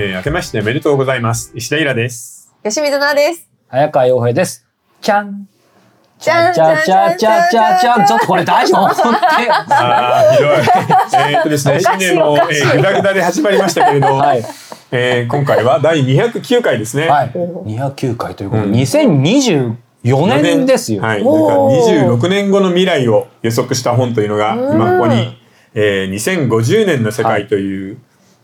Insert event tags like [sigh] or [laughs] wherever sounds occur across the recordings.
えー、明けましておめでとうございます。石田イラです。吉水奈です。早川洋平です。ちゃん。じゃんちゃちゃちゃちゃちゃちょっとこれ大丈夫？ああ、ひどい。えーっとですね、新年も、えー、ぐだぐだで始まりましたけれど、はい。えー今回は第209回ですね。はい。209回ということで、うん2024年ですよ。はい。なんかおー26年後の未来を予測した本というのが、今ここに、えー、2050年の世界という、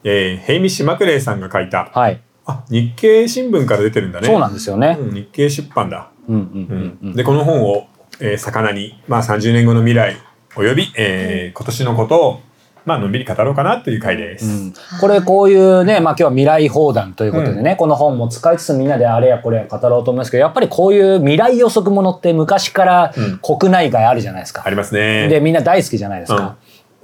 えー、ヘイミッシュ・マクレイさんが書いた、はい。あ、日経新聞から出てるんだね。そうなんですよね。うん日経出版だ。うんうんううんんでこの本を、えー、肴に、まあ、30年後の未来および、えー今年のことを、まあのんびり語ろうかなという回です。うん。これこういうね、まあ今日は未来放談ということでね、この本も使いつつみんなであれやこれや語ろうと思いますけど、やっぱりこういう未来予測ものって昔からうん国内外あるじゃないですか。ありますね。でみんな大好きじゃないですか。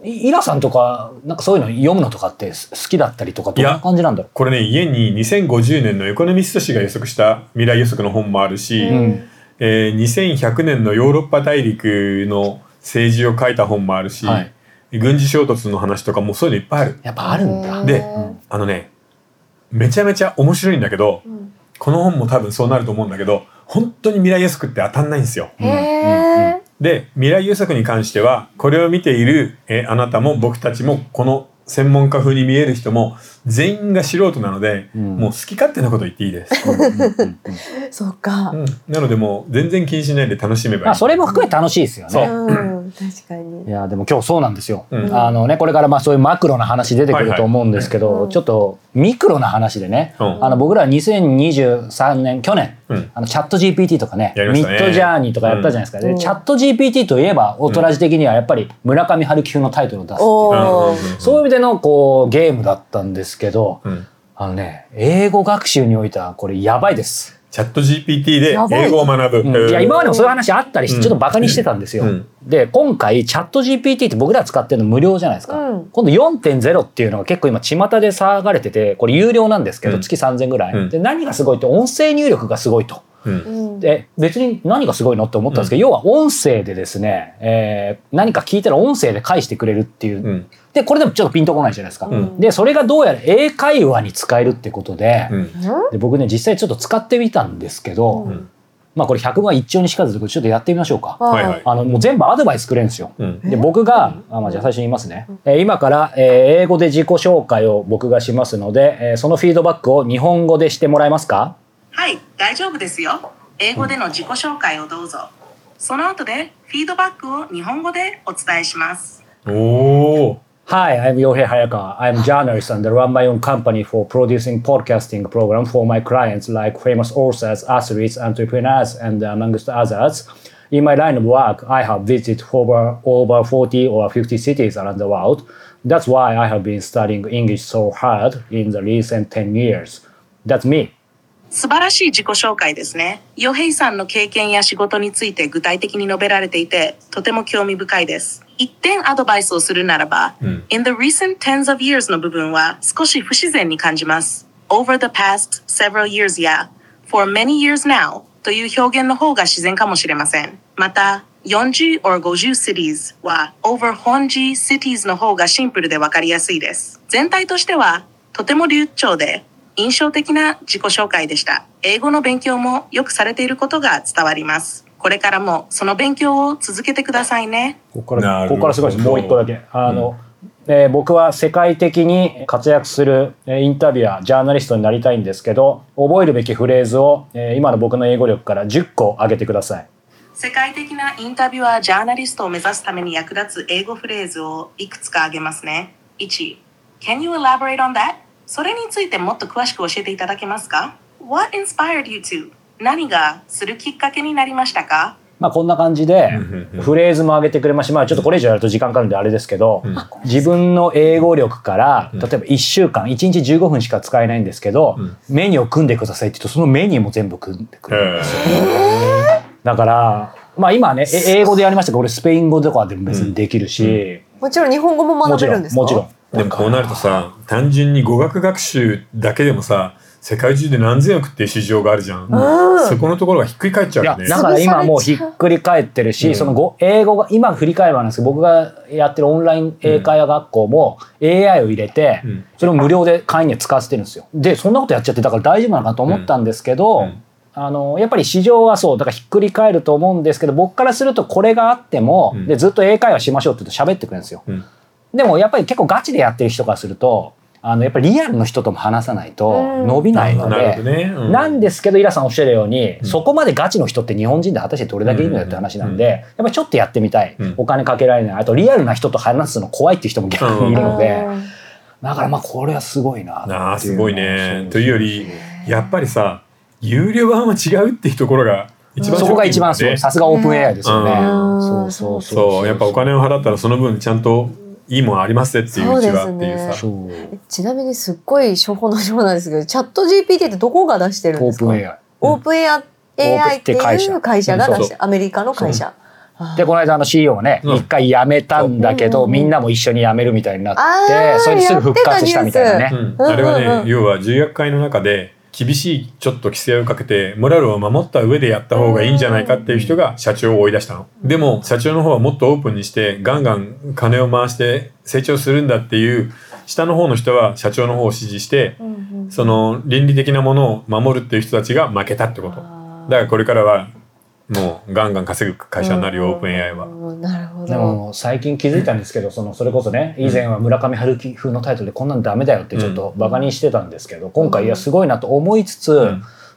いイラさんとかなんかそういうの読むのとかってす好きだったりとかどんな感じなんだろこれね家に2050年のエコノミスト氏が予測した未来予測の本もあるし、う。うん。えー2100年のヨーロッパ大陸の政治を書いた本もあるし、はい軍事衝突の話とかもそういうのいっぱいある。やっぱあるんだ。でうんあのねめちゃめちゃ面白いんだけど、んこの本も多分そうなると思うんだけど本当に未来予測って当たんないんですよ。へえ。で未来予測に関してはこれを見ているえあなたも僕たちもこの専門家風に見える人も全員が素人なので、うんもう好き勝手なこと言っていいです。そうかう。んなのでもう全然気にしないで楽しめばいい。まあそれも含めて楽しいですよそうね。うん、確かいに。やでも今日そうなんですよ。うんあのねこれからまあそういうマクロな話出てくると思うんですけど、はいはいちょっとミクロな話でね、うんあの僕ら2023年去年、うんあのチャット GPT とかねねミッドジャーニーとかやったじゃないですか。うんでチャット GPT といえばオトラジ的にはやっぱり村上春樹風のタイトルを出すっていうそういう意味でのこうゲームだったんですけど、うんあのね英語学習においてはこれやばいです。チャット GPT で英語を学ぶ。うんいや今までもそういう話話あったりしてうんちょっとバカにしてたんですよ。うんで今回チャット GPT って僕ら使ってるの無料じゃないですか。うん今度4.0っていうのが結構今巷で騒がれててこれ有料なんですけど、うん月3000ぐらい、うんで何がすごいって音声入力がすごいと。で別に何がすごいのって思ったんですけど、要は音声でですね、えー何か聞いたら音声で返してくれるっていう、うん。でこれでもちょっとピンとこないじゃないですか。ん。でそれがどうやら英会話に使えるってことで,、うん。で僕ね実際ちょっと使ってみたんですけど、うん。まあこれ100万一丁にしかずでちょっとやってみましょうか。はいはい。あのもう全部アドバイスくれるんですよ。うん。で僕があ、まあ、じゃあ最初に言いますね、えー今から、えー英語で自己紹介を僕がしますので、えーそのフィードバックを日本語でしてもらえますか？はい、大丈夫ですよ。英語での自己紹介をどうぞ。その後でフィードバックを日本語でお伝えします。おお Hi, I'm Yohei Hayakawa. I'm a journalist and run my own company for producing podcasting program for my clients like famous authors, athletes, entrepreneurs, and amongst others. In my line of work, I have visited over, over 40 or 50 cities around the world. That's why I have been studying English so hard in the recent 10 years. That's me. 素晴らしい自己紹介ですね。ヨヘイさんの経験や仕事について具体的に述べられていて、とても興味深いです。一点アドバイスをするならば、ん In the recent tens of years の部分は少し不自然に感じます。Over the past several years や For many years now という表現の方が自然かもしれません。また、40 or 50 cities は over 40 cities の方がシンプルでわかりやすいです。全体としてはとても流暢で印象的な自己紹介でした。英語の勉強もよくされていることが伝わります。これからもその勉強を続けてくださいね。ここから、ここからすごいです。もう一個だけ。あの、えー僕は世界的に活躍するえーインタビュアー、ジャーナリストになりたいんですけど、覚えるべきフレーズを、えー今の僕の英語力から10個挙げてください。世界的なインタビュアー、ジャーナリストを目指すために役立つ英語フレーズをいくつか挙げますね。1. Can you elaborate on that? それについてもっと詳しく教えていただけますか ?What inspired you to? 何がするきっかけになりましたか？まあこんな感じでフレーズも挙げてくれましまあちょっとこれ以上やると時間かかるんであれですけど、自分の英語力から例えば1週間1日15分しか使えないんですけど、メニューを組んでくださいって言うとそのメニューも全部組んでくれるんですよ。だからまあ今はねえ英語でやりましたけど俺スペイン語とかでも別にできるし、もちろん日本語も学べるんですか？もちろん。でもこうなるとさ単純に語学学習だけでもさ世界中で何千億っていう市場があるじゃん、うん。そこのところがひっくり返っちゃうよね。だから今もうひっくり返ってるし、うん。そのご英語が今振り返ればなんですけど僕がやってるオンライン英会話学校も AI を入れて、うん。それを無料で会員には使わせてるんですよ。でそんなことやっちゃってだから大丈夫なのかなと思ったんですけど、うん。うんあのやっぱり市場はそうだからひっくり返ると思うんですけど僕からするとこれがあっても、うん。でずっと英会話しましょうって言うと喋ってくれるんですよ。うんでもやっぱり結構ガチでやってる人からするとあのやっぱりリアルの人とも話さないとうん。伸びないので、なるほどね、うん。なんですけどイラさんおっしゃるように、うん。そこまでガチの人って日本人で果たしてどれだけいるのよって話なんで、うん。やっぱりちょっとやってみたい、うん。お金かけられない。あとリアルな人と話すの怖いっていう人も逆にいるので、だからまあこれはすごいなっていうああすごいね。そうというよりやっぱりさ有料版は違うっていうところが一番そこが一番ショッキングだね。そう。さすがオープン AI ですよね、うん。そうそう。そう。やっぱお金を払ったらその分ちゃんといいもんありますねっていううちはっていうさ。そう。ちなみにすっごい初歩の情報なんですけどチャット GPT ってどこが出してるんですか？オープン AI オープン AI って会社。いう会社が出してアメリカの会社。でこの間あの CEO がねうん。一、回辞めたんだけど、うん。みんなも一緒に辞めるみたいになってそれですぐ復活したみたいなね。あれはね、うんうん。要は重役会の中で厳しいちょっと規制をかけてモラルを守った上でやった方がいいんじゃないかっていう人が社長を追い出したの。でも社長の方はもっとオープンにしてガンガン金を回して成長するんだっていう下の方の人は社長の方を支持してその倫理的なものを守るっていう人たちが負けたってこと。だあからこれからはもうガンガン稼ぐ会社になるよオープン AI は。うんなるほでども最近気づいたんですけどそのそれこそね以前は村上春樹風のタイトルでこんなんダメだよってちょっとバカにしてたんですけど今回いやすごいなと思いつつ、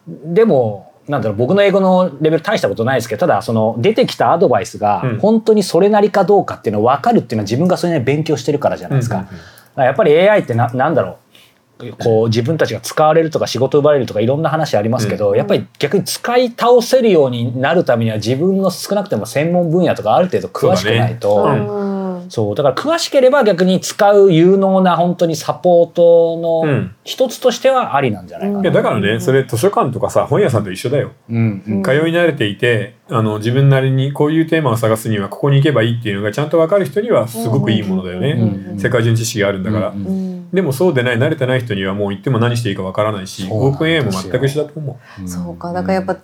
でもなんだろう僕の英語のレベル大したことないですけどただその出てきたアドバイスがうん。本当にそれなりかどうかっていうのを分かるっていうのは自分がそれなりに勉強してるからじゃないですか。うんうんうん。だからやっぱり AI ってななんだろうこう自分たちが使われるとか仕事奪われるとかいろんな話ありますけど、やっぱり逆に使い倒せるようになるためには自分の少なくても専門分野とかある程度詳しくないと。そうだから詳しければ逆に使う有能な本当にサポートうのん。一つとしてはありなんじゃないかな。いやだからねそれ図書館とかさ本屋さんと一緒だよ。うんうん。通い慣れていてあの自分なりにこういうテーマを探すにはここに行けばいいっていうのがちゃんと分かる人にはすごくいいものだよね、うん世界中に知識があるんだから、うんうんでもそうでない慣れてない人にはもう行っても何していいか分からないしオープン AI も全く一緒だと思う。そうかだからやっぱ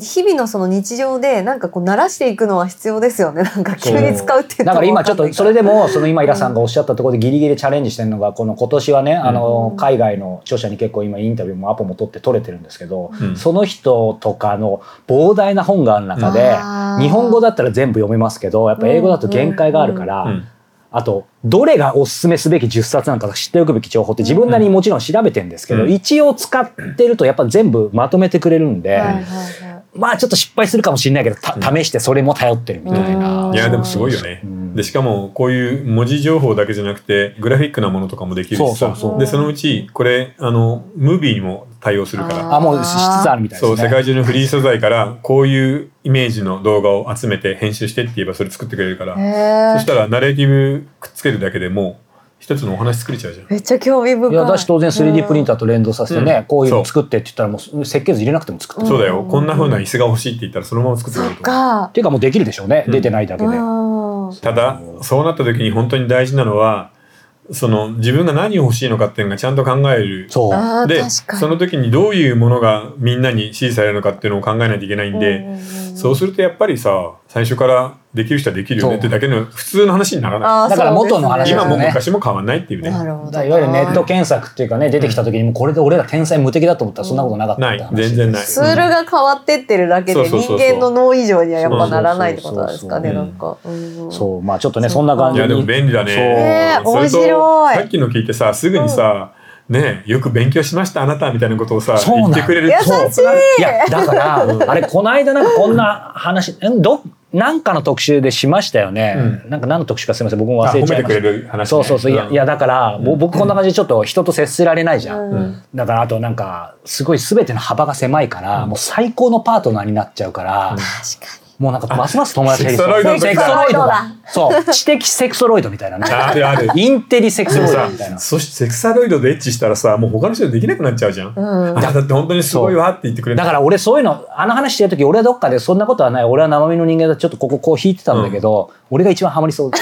日々のその日常でなんかこう慣らしていくのは必要ですよね。なんか急に使うっていうだから今ちょっとそれででもその今イラさんがおっしゃったところでギリギリチャレンジしてるのがこの今年はねあの海外の著者に結構今インタビューもアポも取って取れてるんですけどうん。その人とかの膨大な本がある中であー。日本語だったら全部読めますけどやっぱ英語だと限界があるからうんあとどれがおすすめすべき10冊なのか知っておくべき情報って自分なりにもちろん調べてるんですけど、うん一応使ってるとやっぱ全部まとめてくれるんで、はいはいはい。まあちょっと失敗するかもしれないけどた試してそれも頼ってるみたいな。うん。いやでもすごいよね、うん。でしかもこういう文字情報だけじゃなくてグラフィックなものとかもできるしさ。そうそうそう。でそのうちこれあのムービーにも対応するから。あもうしつつあるみたいですね。そう世界中のフリー素材からこういうイメージの動画を集めて編集してって言えばそれ作ってくれるから。そしたらナレーティブくっつけるだけでもう一つのお話作れちゃうじゃん。めっちゃ興味深い。いやだし当然 3D プリンターと連動させてね、うん。こういうの作ってって言ったらもう設計図入れなくても作ってくれる。そうだよ。こんな風な椅子が欲しいって言ったらそのまま作ってくれると。かっていうかもうできるでしょうね、うん。出てないだけで。うん。ただそうなった時に本当に大事なのはその自分が何を欲しいのかっていうのがちゃんと考える。そう。でその時にどういうものがみんなに支持されるのかっていうのを考えないといけないんで、うんうんうん。そうするとやっぱりさ最初からできる人はできるよねってだけの普通の話にならない。だから元の話ね。今もね昔も変わんないっていうね。なるほど。いわゆるネット検索っていうかね出てきた時にもうこれで俺ら天才無敵だと思ったらそんなことなかったって話ない。全然ない。ツールが変わってってるだけで人間の脳以上にはやっぱならないってことなんですかねそうなんか。うん。そう。まあちょっとねそんな感じに。いやでも便利だね。面白い。さっきの聞いてさすぐにさ、ねえよく勉強しましたあなたみたいなことをさ言ってくれる。優しい。いやだからあれこの間なんかこんな話ん？どなんかの特集でしましたよね、うなんか何の特集かすみません。僕もあ忘れちゃいました。褒めてくれる話ね。そうそうそう。いや,、うん。いやだから、ぼ僕こんな感じでちょっと人と接せられないじゃん、うん。うんだからあとなんかすごい全ての幅が狭いから、もう最高のパートナーになっちゃうから、確かもうなんかますます友達がいる。セクソロイドの時セクソロイドだ。だ。そう。知的セクソロイドみたいなね。あるある。インテリセクソロイドみたいな。そしてセクサロイドでエッチしたらさもう他の人できなくなっちゃうじゃん、にうん。あだって本当にすごいわって言ってくれる。だから俺そういうのあの話してる時俺はどっかでそんなことはない。俺は生身の人間だ。ちょっとこここう引いてたんだけど、俺が一番ハマりそう、うん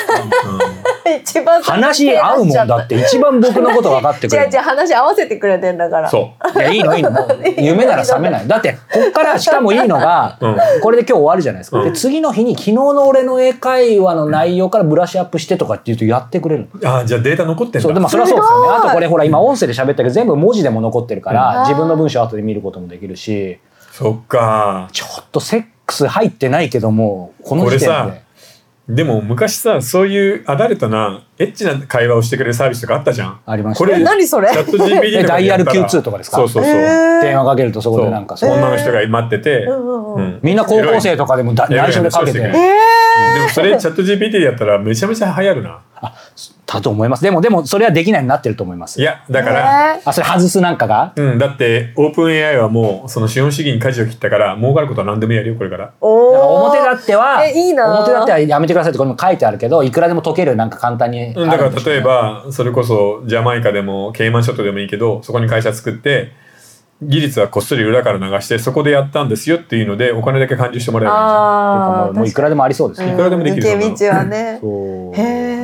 一番話合うもんだって一番僕のこと分かってくれる [laughs] 違う違う話合わせてくれてんだから。そう。いやいいのいいの。もう [laughs] 夢なら覚めない。だってこっからしかもいいのが、うん。これで今日終わるじゃないですか、うん。で次の日に昨日の俺の英会話の内容からブラッシュアップしてとかって言うとやってくれるの。あじゃあデータ残ってんだ。そうでもそれはそうですよね。あとこれほら今音声で喋ったけど全部文字でも残ってるから、うん。自分の文章後で見ることもできるし。そっか。ちょっとセックス入ってないけどもこの時点ででも昔さそういうアダルトなエッチな会話をしてくれるサービスとかあったじゃん。ありました。これえ何それ？チャット GPT とかダイヤル Q2 とかですか？そうそうそう、電話かけるとそこでなんかそう女の人が待ってて、みんな高校生とかでもだ内緒でかけて。エロいえでもそれチャット GPT でやったらめちゃめちゃ流行るな。だと思います。でもでもそれはできないになってると思います。いやだーから、えあそれ外すなんかが？うん、だってオープン AI はもうその資本主義に舵を切ったから儲かることは何でもやるよこれから。表立ってはえいいな表立ってはやめてくださいってこれも書いてあるけどいくらでも解けるなんか簡単にあるんでしょうんだから例えばそれこそジャマイカでもケイマン諸島でもいいけどそこに会社作って技術はこっそり裏から流してそこでやったんですよっていうのでお金だけ還流してもらえばいいもういくらでもありそうですね、いくらでもできる抜け道はね。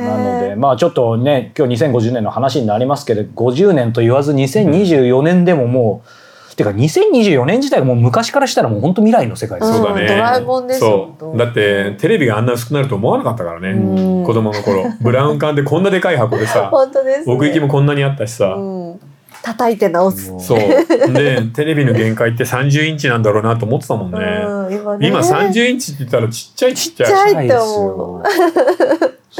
なのでまあちょっとね今日2050年の話になりますけど50年と言わず2024年でももう、てか2024年自体がもう昔からしたらもう本当未来の世界ですよ、そうだね、うんドラえもんですよそう。だってテレビがあんな薄くなると思わなかったからね。うん。子供の頃。ブラウン管でこんなでかい箱でさ [laughs] 本当です、ね、奥行きもこんなにあったしさ、うん叩いて直す、そう。でテレビの限界って30インチなんだろうなと思ってたもんね、うん今ね。今30インチって言ったらちっちゃいちっちゃい。ちっちゃいないですよそ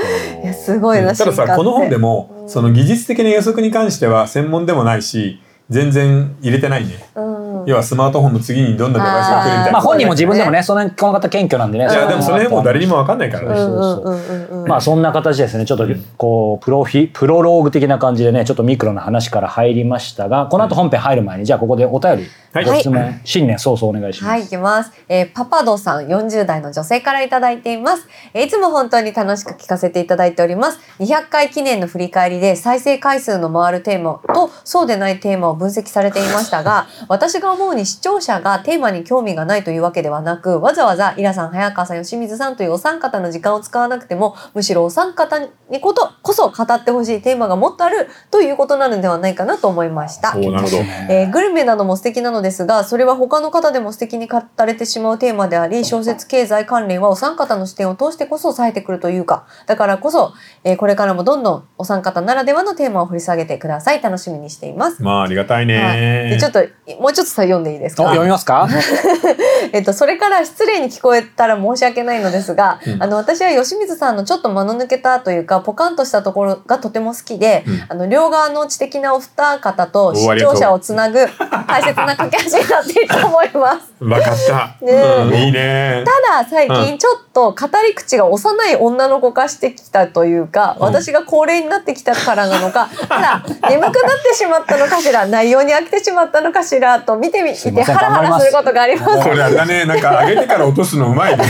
う。いやすごいなたださこの本でも、うん。その技術的な予測に関しては専門でもないし全然入れてないね、うん要はスマートフォンの次にどんなデバイスが来るみたいな。まあ本人も自分でもねそのこの方謙虚なんでね。いやでもその辺もう誰にも分かんないからね、まあそんな形ですね。ちょっとこうプロフィプロローグ的な感じでねちょっとミクロな話から入りましたがこの後本編入る前にじゃあここでお便りはい。ご質問、新年早々お願いします。はい、いきます。えーパパドさん、40代の女性からいただいています。えーいつも本当に楽しく聞かせていただいております。200回記念の振り返りで再生回数の回るテーマとそうでないテーマを分析されていましたが、[laughs] 私が思うに視聴者がテーマに興味がないというわけではなく、わざわざイラさん、早川さん、吉水さんというお三方の時間を使わなくても、むしろお三方にことこそ語ってほしいテーマがもっとあるということなのではないかなと思いました。おーなるほどえーグルメなども素敵なのですがそれは他の方でも素敵に語れてしまうテーマであり小説経済関連はお三方の視点を通してこそ冴えてくるというかだからこそ、えーこれからもどんどんお三方ならではのテーマを掘り下げてください楽しみにしています。まあありがたいね、はい、でちょっともうちょっとさ読んでいいですか？お読みますか？[laughs] えっと、それから失礼に聞こえたら申し訳ないのですが、うん。あの私は吉水さんのちょっと間の抜けたというかポカンとしたところがとても好きで、うん。あの両側の知的なお二方と視聴者をつなぐ大切な架け橋になっていると思います。[laughs] 分かった、ねえ。うん、いいね。ただ最近ちょっと語り口が幼い女の子化してきたというか、うん。私が高齢になってきたからなのか、あら眠くなってしまったのかしら内容に飽きてしまったのかしらと見てみてハラハラすることがあります。これあれだねなんか上げてから落とすのうまいね。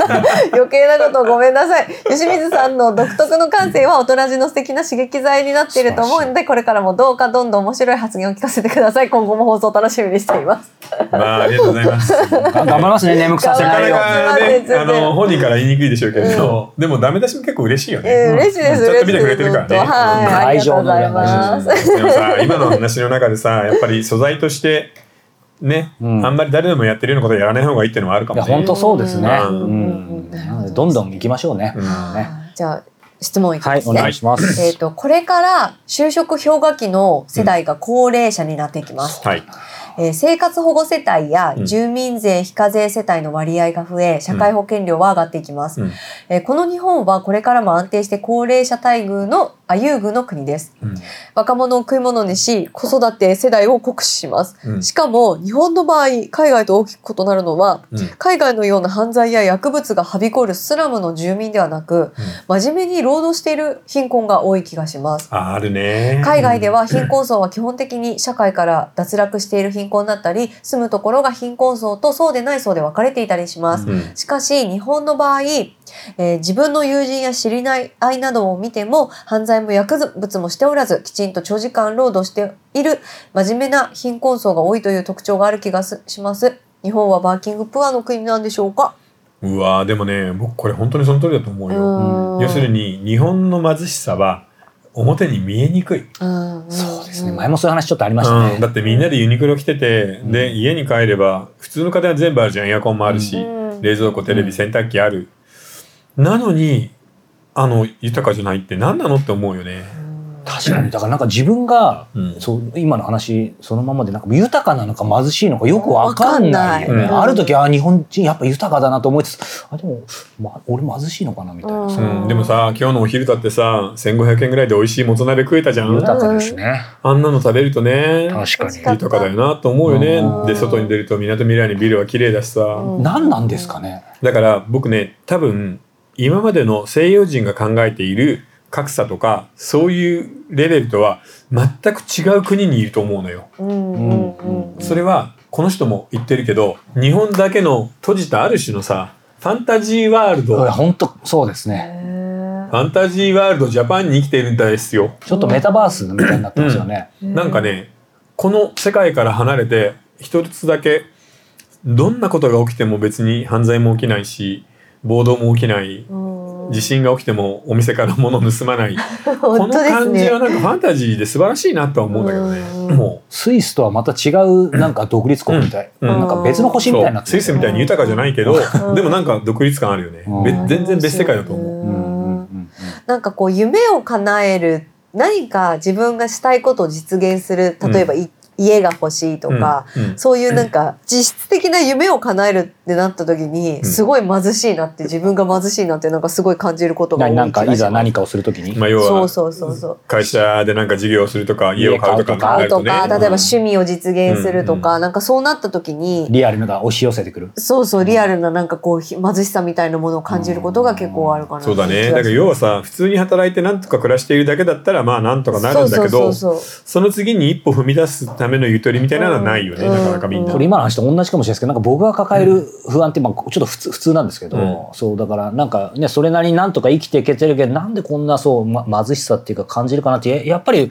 [laughs] 余計なことをごめんなさい。吉水さんの独特の感性は大人じの素敵な刺激剤になっていると思うのでこれからもどうかどんどん面白い発言を聞かせてください。今後も放送楽しみにしています。まあありがとうございます。が頑張りますね眠くさせないよねあの本人から言いにくいでしょうけど、でもダメ出しも結構嬉しいよね、えー嬉しいです。ちゃんと見てくれてるからね。はい。うん。ありがとうございます。でもさ今の話の中でさやっぱり素材としてね、うん。あんまり誰でもやってるようなことはやらない方がいいっていうのはあるかもね。いや本当そうですね。ううん。ん。なのでどんどん行きましょうね。うじゃあ質問いきはいおますね、願いします。えっ、とこれから就職氷河期の世代が高齢者になっていきます、はい。えー生活保護世帯やうん。住民税非課税世帯の割合が増え社会保険料は上がっていきます、うん。えーこの日本はこれからも安定して高齢者待遇のあ優遇の国です。うん。若者を食い物にし子育て世代を酷使します、うん。しかも日本の場合海外と大きく異なるのはうん。海外のような犯罪や薬物がはびこるスラムの住民ではなく真面目に労働している貧困が多い気がします。ああるね。海外では貧困層は基本的に社会から脱落している貧困だったり住むところが貧困層とそうでない層で分かれていたりします。うん。しかし日本の場合、えー自分の友人や知りない愛などを見ても犯罪も薬物もしておらずきちんと長時間労働している真面目な貧困層が多いという特徴がある気がすします。日本はバーキングプアの国なんでしょうか？うわーでもね僕これ本当にその通りだと思うよ。うん。要するに日本の貧しさは表に見えにくい。うんそうですね。前もそういう話ちょっとありましたね、うん、だってみんなでユニクロ着てて、で家に帰れば普通の家電は全部あるじゃん。エアコンもあるし、うん。冷蔵庫テレビ洗濯機ある、なのにあの豊かじゃないって何なのって思うよね。確かに。だからなんか自分が、うん。そう今の話そのままでなんか豊かなのか貧しいのかよくわかんないよね、ある時は日本人やっぱ豊かだなと思いつつあでも、ま、俺貧しいのかなみたいな、うん。うん、でもさ今日のお昼だってさ1500円ぐらいで美味しいもつ鍋食えたじゃん。豊かですね、あんなの食べるとね確かに。豊かだよなと思うよね。うん。で外に出るとみなとみらいにビルは綺麗だしさ、うん。何なんですかね。だから僕ね多分今までの西洋人が考えている格差とかそういうレベルとは全く違う国にいると思うのよ。うんうんうんそれはこの人も言ってるけど日本だけの閉じたある種のさファンタジーワールド。フ本当そうですね。へァンタジーワールドジャパンに生きてるんですよ。ちょっとメタバースみたいになってますよね、ーなんかねこの世界から離れて一つだけどんなことが起きても別に犯罪も起きないし暴動も起きない。うん。地震が起きてもお店から物盗まない。こ [laughs] の本当ですね。感じはなんかファンタジーで素晴らしいなとは思うんだけどね。うん。もスイスとはまた違うなんか独立国みたい、うん。なんか別のう星みたいになスイスみたいに豊かじゃないけどうんでもなんか独立感あるよね。全然別世界だと思う。うんうんうんうん。なんかこう夢を叶える何か自分がしたいことを実現する例えば、い家が欲しいとか、うんうん。そういうなんか実質的な夢を叶えるってなった時にん。すごい貧しいなって自分が貧しいなってなんかすごい感じることが多い何なんかいざ何かをするときに、まあ要はそうそうそうそう。会社でなんか事業をするとか家を買うとか買うとか例えば趣味を実現するとか、うん。なんかそうなった時に、リアルなが押し寄せてくる。そうそうリアルななんかこうひ貧しさみたいなものを感じることが結構あるかなそうだね。だから要はさ普通に働いてなんとか暮らしているだけだったらまあなんとかなるんだけどそうそうそうそう。その次に一歩踏み出すためのゆとりみたいなのはないよね、うん。なかなかみんな。これ今の話と同じかもしれないですけどなんか僕が抱える不安ってまあちょっと普通普通なんですけど、うん。そうだからなんかねそれなりになんとか生きていけてるけどなんでこんなそう、ま、貧しさっていうか感じるかなってややっぱり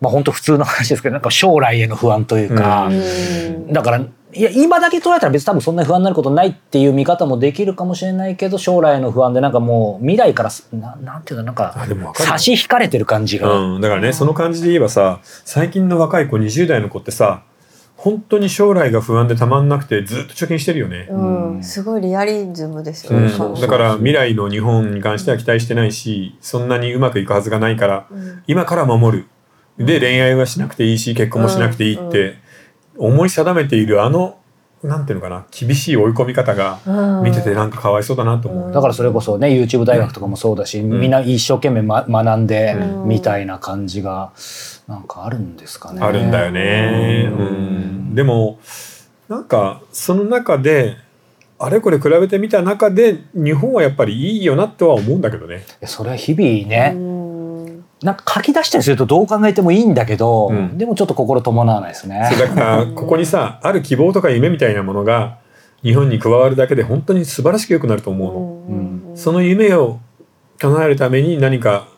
まあ本当普通の話ですけどなんか将来への不安というか、うん。だからいや今だけ捉えたら別に多分そんなに不安になることないっていう見方もできるかもしれないけど将来への不安でなんかもう未来からすななんていうのなんか差し引かれてる感じが、うん、だからねその感じで言えばさ最近の若い子20代の子ってさ本当に将来が不安でたまんなくてずっと貯金してるよね。うん、すごいリアリズムですよね。うん。だから未来の日本に関しては期待してないしそんなにうまくいくはずがないからうん。今から守る。で恋愛はしなくていいし結婚もしなくていいって思い定めているあのなんていうのかな厳しい追い込み方がうん見ててなんかかわいそうだなと思う。だからそれこそね YouTube 大学とかもそうだし、みんな一生懸命、ま、学んでうんみたいな感じがなんかあるんですかね。あるんだよね。ううんん、でもなんかその中であれこれ比べてみた中で日本はやっぱりいいよなとは思うんだけどね。それは日々ね、うんなんか書き出したりするとどう考えてもいいんだけど、うん。でもちょっと心伴わないですね。だからここにさある希望とか夢みたいなものが日本に加わるだけで本当に素晴らしく良くなると思うの。うん。その夢を叶えるために何か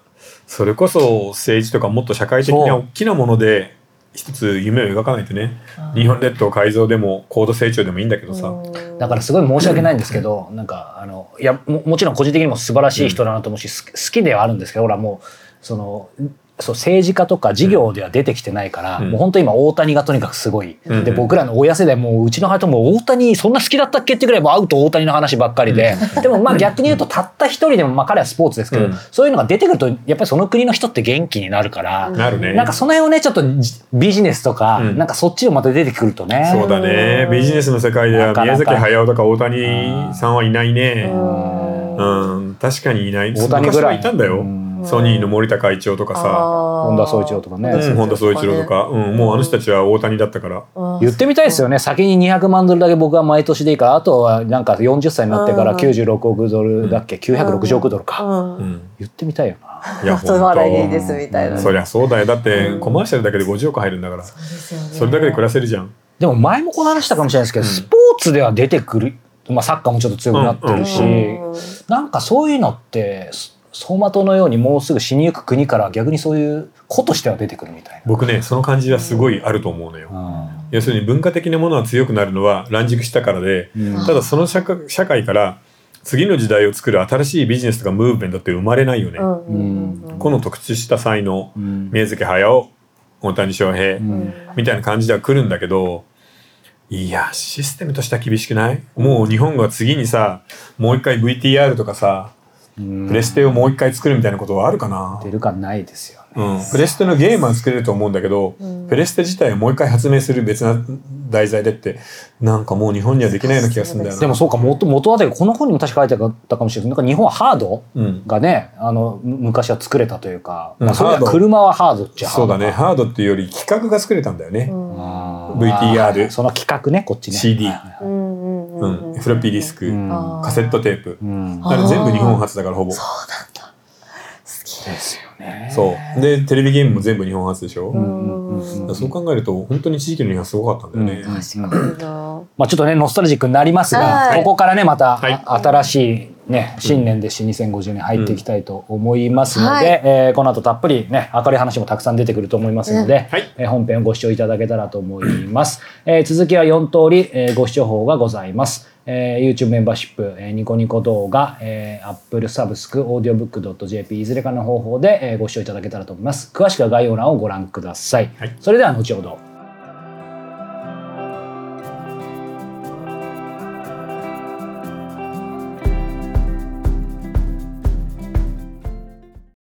それこそ政治とかもっと社会的な大きなもので一つ夢を描かないとね。日本列島改造でも高度成長でもいいんだけどさ、だからすごい申し訳ないんですけど、なんかあのいやももちろん個人的にも素晴らしい人だなと思うし、す好きではあるんですけど俺はもうそのそう政治家とか事業では出てきてないから、うん。もう本当今大谷がとにかくすごい、うん。で僕らの親世代もううちの母とも大谷そんな好きだったっけってぐらいもう会うと大谷の話ばっかりで、でもまあ逆に言うとたった一人でもまあ彼はスポーツですけど、うん。そういうのが出てくるとやっぱりその国の人って元気になるから、なるね。なんかその辺をねちょっとじビジネスとか、うん。なんかそっちでまた出てくるとね。そうだね。ビジネスの世界では宮崎駿とか大谷さんはいないね。うん。うん。確かにいない。大谷ぐらい。いたんだよ。うんソニーの森田会長とかさ。本田宗一郎とかね。うん本田宗一郎とか。うんもうあの人たちは大谷だったから。言ってみたいですよね。先に200万ドルだけ僕は毎年でいいか。らあとはなんか40歳になってからうん。96億ドルだっけ。960億ドルか。うん。うん。言ってみたいよな。いや後払いでいいですみたいな。そりゃそうだよ。だってコマーシャルだけで50億入るんだから。ですよね。それだけで暮らせるじゃん。でも前もこの話したかもしれないですけど、うん。スポーツでは出てくる、まあ、サッカーもちょっと強くなってるし、うん。なんかそういうのってそ走馬灯のようにもうすぐ死にゆく国から逆にそういう子としては出てくるみたい僕ねその感じはすごいあると思うのよ。な。要するに文化的なものは強くなるのは乱熟したからでうん。ただその社会社会から次の時代を作る新しいビジネスとかムーブメントって生まれないよね。うんうんうんこの特殊した才能、ん。宮崎駿大谷翔平、ん。みたいな感じでは来るんだけどいやシステムとしては厳しくない？もう日本が次にさもう一回 VTR とかさプレステをもう一回作るみたいなことはあるかな、出るかないですよね。うん、プレステのゲームは作れると思うんだけど、プレステ自体をもう一回発明する別な題材でってなんかもう日本にはできないような気がするんだよな。でもそうか元元はでこの本にも確か書いてあったかもしれない。なんか日本はハードうん。がね、あのむ昔は作れたというか、うん。まあ、そ車はハードっちゃハードそうだね。ハードっていうより企画が作れたんだよね、VTR その企画ねこっちね。CD はいはいはいうん。うん。ううんんフロッピーディスク、カセットテープ、うん。あれ全部日本初だからほぼ。ですよね。そう。でテレビゲームも全部日本初でしょ、うんだからそう考えると本当に地域の日本すごかったんだよね、うん確かにな。まあちょっとねノスタルジックになりますが、はい。ここからねまた、はい。あ新しいね新年ですし2050年入っていきたいと思いますので、はい。えーこの後たっぷりね明るい話もたくさん出てくると思いますので、はい。えー本編をご視聴いただけたらと思います、えー続きは4通り、えーご視聴法がございます。えー YouTube メンバーシップ、えーニコニコ動画、えー Apple サブスク、audiobook.jp いずれかの方法で、えーご視聴いただけたらと思います。詳しくは概要欄をご覧ください。はい。それでは後ほど。